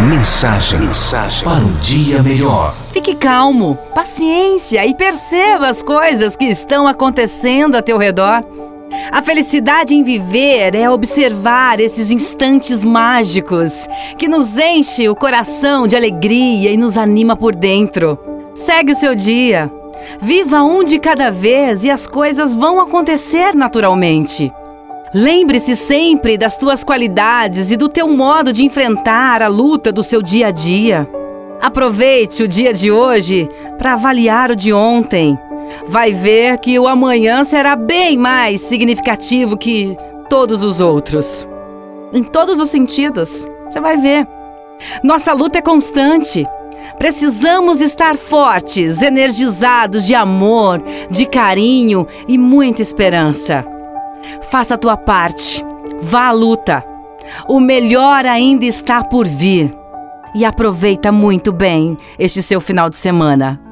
Mensagem, mensagem para um dia melhor. Fique calmo, paciência e perceba as coisas que estão acontecendo a teu redor. A felicidade em viver é observar esses instantes mágicos que nos enche o coração de alegria e nos anima por dentro. Segue o seu dia. Viva um de cada vez e as coisas vão acontecer naturalmente. Lembre-se sempre das tuas qualidades e do teu modo de enfrentar a luta do seu dia a dia. Aproveite o dia de hoje para avaliar o de ontem. Vai ver que o amanhã será bem mais significativo que todos os outros. Em todos os sentidos, você vai ver. Nossa luta é constante. Precisamos estar fortes, energizados de amor, de carinho e muita esperança. Faça a tua parte. Vá à luta. O melhor ainda está por vir. E aproveita muito bem este seu final de semana.